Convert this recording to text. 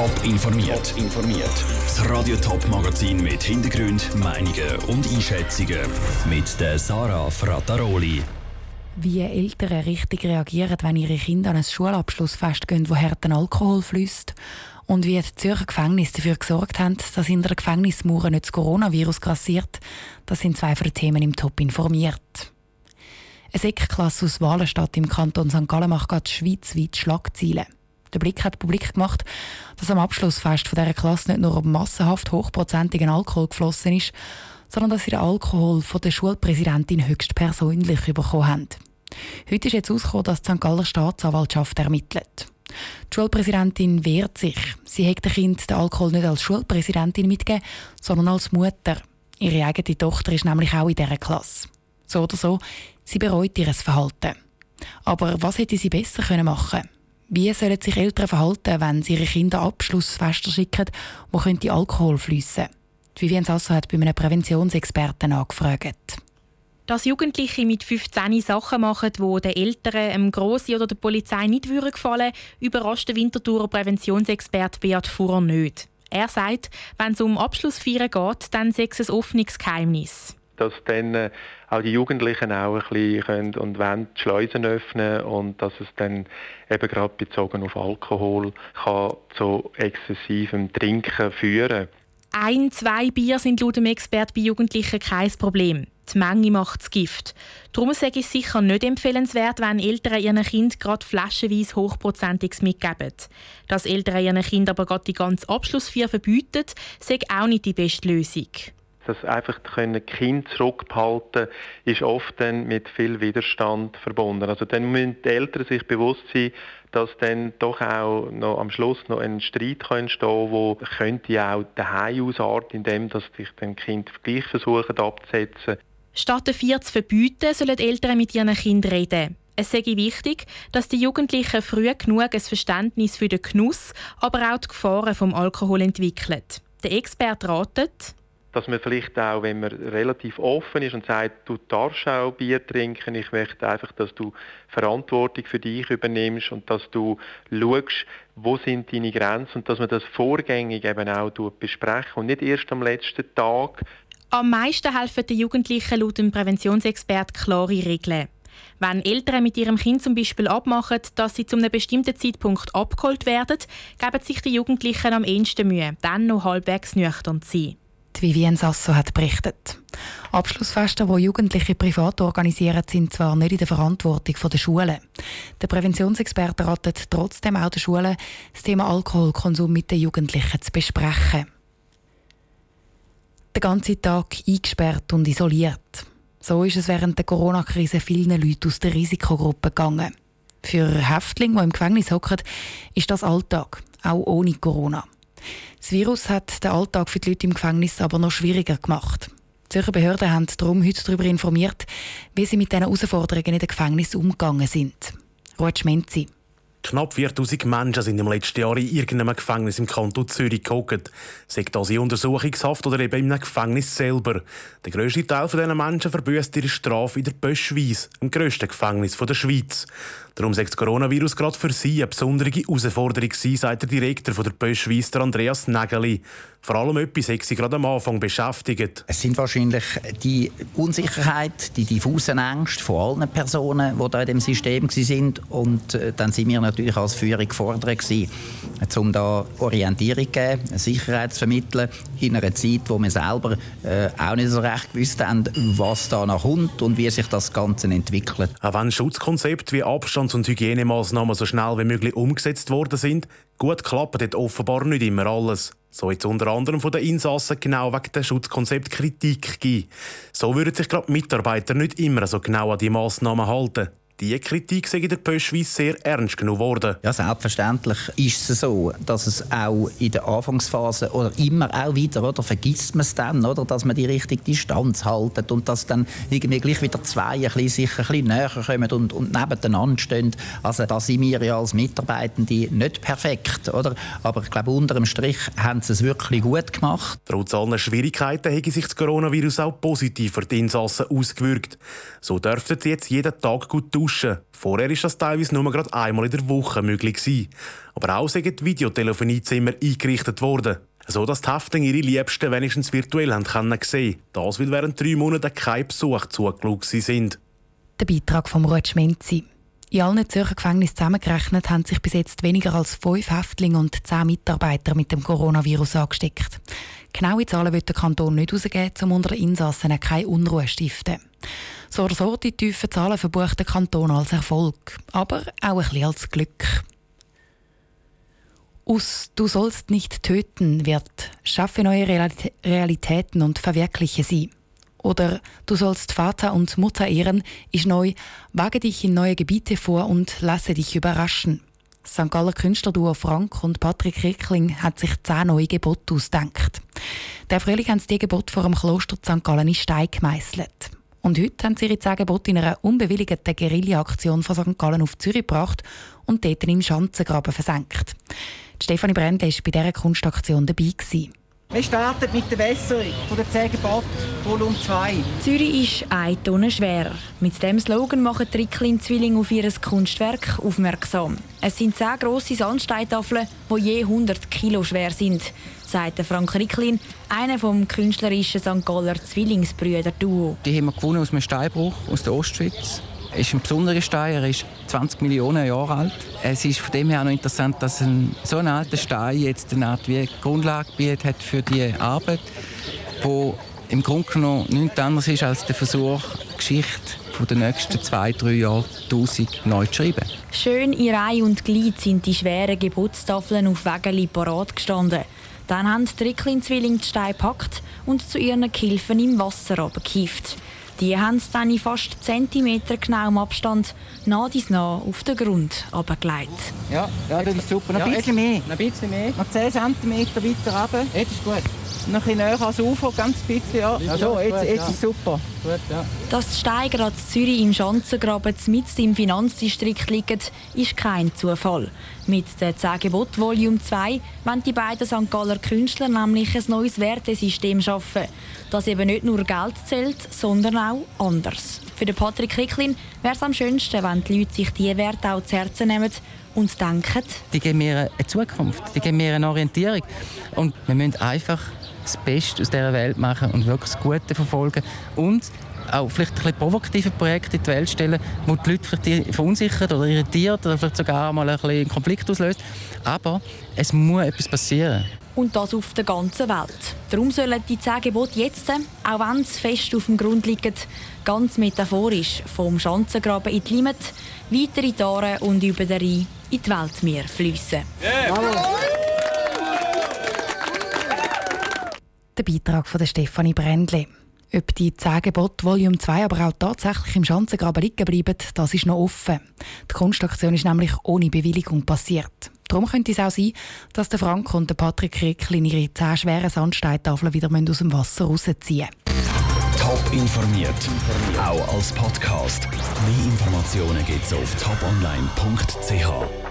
Top informiert. Das Radio Top Magazin mit Hintergrund, Meinungen und Einschätzungen mit der Sarah Frataroli. Wie Eltern richtig reagieren, wenn ihre Kinder an ein Schulabschlussfest gehen, wo harten Alkohol fließt. Und wie die Zürcher Gefängnisse dafür gesorgt haben, dass in der Gefängnismauer nicht das Coronavirus grassiert, das sind zwei von den Themen im Top informiert. Eine Sekklasse aus Walenstadt im Kanton St. Gallen macht gerade schweizweit Schlagzeilen. Der Blick hat publik gemacht, dass am Abschlussfest von dieser Klasse nicht nur massenhaft hochprozentigen Alkohol geflossen ist, sondern dass sie den Alkohol von der Schulpräsidentin höchstpersönlich bekommen haben. Heute ist jetzt herausgekommen, dass die St. Galler Staatsanwaltschaft ermittelt. Die Schulpräsidentin wehrt sich. Sie hat dem Kind den Alkohol nicht als Schulpräsidentin mitgegeben, sondern als Mutter. Ihre eigene Tochter ist nämlich auch in dieser Klasse. So oder so, sie bereut ihr Verhalten. Aber was hätte sie besser machen können? Wie sollen sich Eltern verhalten, wenn sie ihre Kinder Abschlussfester schicken, wo könnte Alkohol fließen? Vivian Sasso hat bei einem Präventionsexperten angefragt. Dass Jugendliche mit 15 Sachen machen, die den Eltern, dem Grossi oder der Polizei nicht gefallen überrascht der Winterthurer Präventionsexperte Beat Fuhrer nicht. Er sagt, wenn es um Abschlussfeiern geht, dann sei es ein offenes Geheimnis dass dann äh, auch die Jugendlichen auch ein bisschen können und wollen die Schleusen öffnen und dass es dann eben gerade bezogen auf Alkohol kann zu exzessivem Trinken führen. Ein, zwei Bier sind laut dem Experten bei Jugendlichen kein Problem. Die Menge macht das Gift. Darum sage ich sicher nicht empfehlenswert, wenn Eltern ihren Kind gerade flaschenweise hochprozentiges mitgeben. Dass Eltern ihren Kind aber gerade die ganze Abschlussfeier verbieten, sei auch nicht die beste Lösung das einfach können Kind zurückhalten, ist oft dann mit viel Widerstand verbunden. Also dann müssen die Eltern sich bewusst sein, dass dann doch auch noch am Schluss noch ein Streit kann entstehen, wo könnte auch daheim ausarten, indem dass sich dann Kind gleich versuchen abzusetzen. Statt den vier zu verbieten, sollen Eltern mit ihren Kindern reden. Es sei wichtig, dass die Jugendlichen früh genug ein Verständnis für den Genuss, aber auch die Gefahren vom Alkohol entwickeln. Der Experte ratet, dass man vielleicht auch, wenn man relativ offen ist und sagt, du darfst auch Bier trinken, ich möchte einfach, dass du Verantwortung für dich übernimmst und dass du schaust, wo sind deine Grenzen und dass man das vorgängig eben auch besprechen und nicht erst am letzten Tag. Am meisten helfen den Jugendlichen laut dem Präventionsexpert klare Regeln. Wenn Eltern mit ihrem Kind zum Beispiel abmachen, dass sie zu einem bestimmten Zeitpunkt abgeholt werden, geben sich die Jugendlichen am ehesten Mühe, dann noch halbwegs nüchtern zu sein. Die Vivienne Sasso hat berichtet. Abschlussfeste, die Jugendliche privat organisieren, sind zwar nicht in der Verantwortung der Schulen. Der Präventionsexperte ratet trotzdem auch den Schulen, das Thema Alkoholkonsum mit den Jugendlichen zu besprechen. Den ganzen Tag eingesperrt und isoliert. So ist es während der Corona-Krise vielen Leuten aus der Risikogruppe gegangen. Für Häftlinge, die im Gefängnis hocken, ist das Alltag, auch ohne Corona. Das Virus hat den Alltag für die Leute im Gefängnis aber noch schwieriger gemacht. Die Zürcher Behörden haben darum heute darüber informiert, wie sie mit diesen Herausforderungen in den Gefängnissen umgegangen sind. Ruth Schmenzi. Knapp 4000 Menschen sind im letzten Jahr in irgendeinem Gefängnis im Kanton Zürich gehockt. Sei das in Untersuchungshaft oder eben im Gefängnis selber. Der grösste Teil dieser Menschen verbüßt ihre Strafe in der Böschweiss, dem grössten Gefängnis der Schweiz. Darum sagt das Coronavirus gerade für sie eine besondere Herausforderung sein, sagt der Direktor der Böschweiss, Andreas Nägeli. Vor allem etwas hat sie gerade am Anfang beschäftigt. Es sind wahrscheinlich die Unsicherheit, die diffusen Ängste von allen Personen, die da in dem System sind. Und äh, dann sind wir natürlich als Führung gefordert gewesen, um da Orientierung zu geben, Sicherheit zu vermitteln in einer Zeit, wo wir selber äh, auch nicht so recht gewusst haben, was da noch kommt und wie sich das Ganze entwickelt. Auch wenn Schutzkonzepte wie Abstands- und Hygienemaßnahmen so schnell wie möglich umgesetzt worden sind, gut klappt dort offenbar nicht immer alles. So jetzt unter anderem von den Insassen genau wegen dem Schutzkonzept Kritik geben. So würden sich gerade Mitarbeiter nicht immer so genau an die Massnahmen halten. Die Kritik sei in der Pöschweiss sehr ernst genommen worden. Ja, selbstverständlich ist es so, dass es auch in der Anfangsphase oder immer auch wieder, oder, vergisst man es dann, oder, dass man die richtige Distanz haltet und dass dann irgendwie gleich wieder zwei ein bisschen, sich ein bisschen näher kommen und, und nebeneinander stehen. Also da sind wir ja als Mitarbeitende nicht perfekt, oder? Aber ich glaube, unter dem Strich haben sie es wirklich gut gemacht. Trotz aller Schwierigkeiten hat sich das Coronavirus auch positiv für die Insassen ausgewirkt. So dürften sie jetzt jeden Tag gut tauschen duschen. Vorher war das teilweise nur gerade einmal in der Woche möglich. Aber auch sind Videotelefoniezimmer eingerichtet worden. So dass die Häftlinge ihre Liebsten wenigstens virtuell haben können sehen. Das, weil während drei Monaten kein Besuch zugeschaut sind. Der Beitrag von Ruth Schmenzi. In allen Zürcher Gefängnissen zusammengerechnet haben sich bis jetzt weniger als fünf Häftlinge und zehn Mitarbeiter mit dem Coronavirus angesteckt. Genaue Zahlen wird der Kanton nicht herausgeben, um unter den Insassen keine Unruhe stiften. So oder so, die tiefen Zahlen verbucht der Kanton als Erfolg, aber auch ein bisschen als Glück. Aus Du sollst nicht töten wird Schaffe neue Realitäten und verwirkliche sie oder Du sollst Vater und Mutter ehren ist neu, wage dich in neue Gebiete vor und lasse dich überraschen. St. Galler Künstlerduo Frank und Patrick Rickling hat sich zehn neue Gebote ausgedacht. Der Frühling haben sie die Gebote vor dem Kloster St. Gallen in Stein gemeißelt. Und heute haben sie ihre zehn in einer unbewilligten Guerilla-Aktion von St. Gallen auf Zürich gebracht und dort im Schanzengraben versenkt. Stefanie Brende war bei dieser Kunstaktion dabei. Gewesen. Wir starten mit der Wässerung von der 10 Gebote, Volume 2. Zürich ist eine Tonne schwer. Mit dem Slogan machen die Ricklin-Zwillinge auf ihr Kunstwerk aufmerksam. Es sind zehn grosse Sandsteintafeln, die je 100 Kilo schwer sind, sagt Frank Ricklin, einer vom künstlerischen St. Galler Zwillingsbrüder-Duo. Die haben wir gewonnen aus einem Steinbruch aus der Ostschweiz ist ein besonderer Stein. Er ist 20 Millionen Jahre alt. Es ist von dem her noch interessant, dass ein, so ein alter Stein jetzt eine Art wie Grundlage bietet hat für die Arbeit, wo im Grunde genommen nichts anderes ist als der Versuch, die Geschichte der nächsten zwei, drei Jahre tausend neu zu schreiben. Schön in Reihe und Glied sind die schweren Geburtstafeln auf Wägeli parat gestanden. Dann haben die Ricklin-Zwillinge die Steine gepackt und zu ihren Gehilfen im Wasser abgekippt. Die haben es dann in fast Zentimeter genauem Abstand nah dies nah auf den Grund abgelegt. Ja, ja, das ist super. Noch ein bisschen mehr. Noch ein bisschen mehr. Noch 10 cm weiter runter. Jetzt ist gut. Noch ein näher ans Ufer, ganz bisschen, ja. Also, jetzt, jetzt ist super. Gut, ja. Dass die Steiger an Zürich im Schanzengraben mitten im Finanzdistrikt liegen, ist kein Zufall. Mit der 10 Gebot Volume 2 wollen die beiden St. Galler Künstler nämlich ein neues Wertesystem schaffen, das eben nicht nur Geld zählt, sondern auch anders. Für den Patrick Ricklin wäre es am schönsten, wenn die Leute sich diese Werte auch zu Herzen nehmen und denken, die geben mir eine Zukunft, die geben mir eine Orientierung. Und wir müssen einfach das Beste aus dieser Welt machen und wirklich das Gute verfolgen und auch vielleicht ein bisschen provokative Projekte in die Welt stellen, wo die Leute vielleicht verunsichert oder irritiert oder vielleicht sogar mal ein bisschen Konflikt auslöst. Aber es muss etwas passieren. Und das auf der ganzen Welt. Darum sollen die zehn Gebote jetzt, auch wenn sie fest auf dem Grund liegen, ganz metaphorisch vom Schanzengraben in die Limit, weiter in die Aare und über den Rhein in die Weltmeer fließen. Yeah. Der Beitrag von Stefanie Brändle. Ob die 10 Gebote Volume 2 aber auch tatsächlich im Schanzengraben liegen bleiben, das ist noch offen. Die Kunstaktion ist nämlich ohne Bewilligung passiert. Darum könnte es auch sein, dass der Frank und der Patrick Ricklin ihre 10 schweren Sandsteintafeln wieder aus dem Wasser rausziehen müssen. Top informiert, auch als Podcast. Mehr Informationen gibt es auf toponline.ch.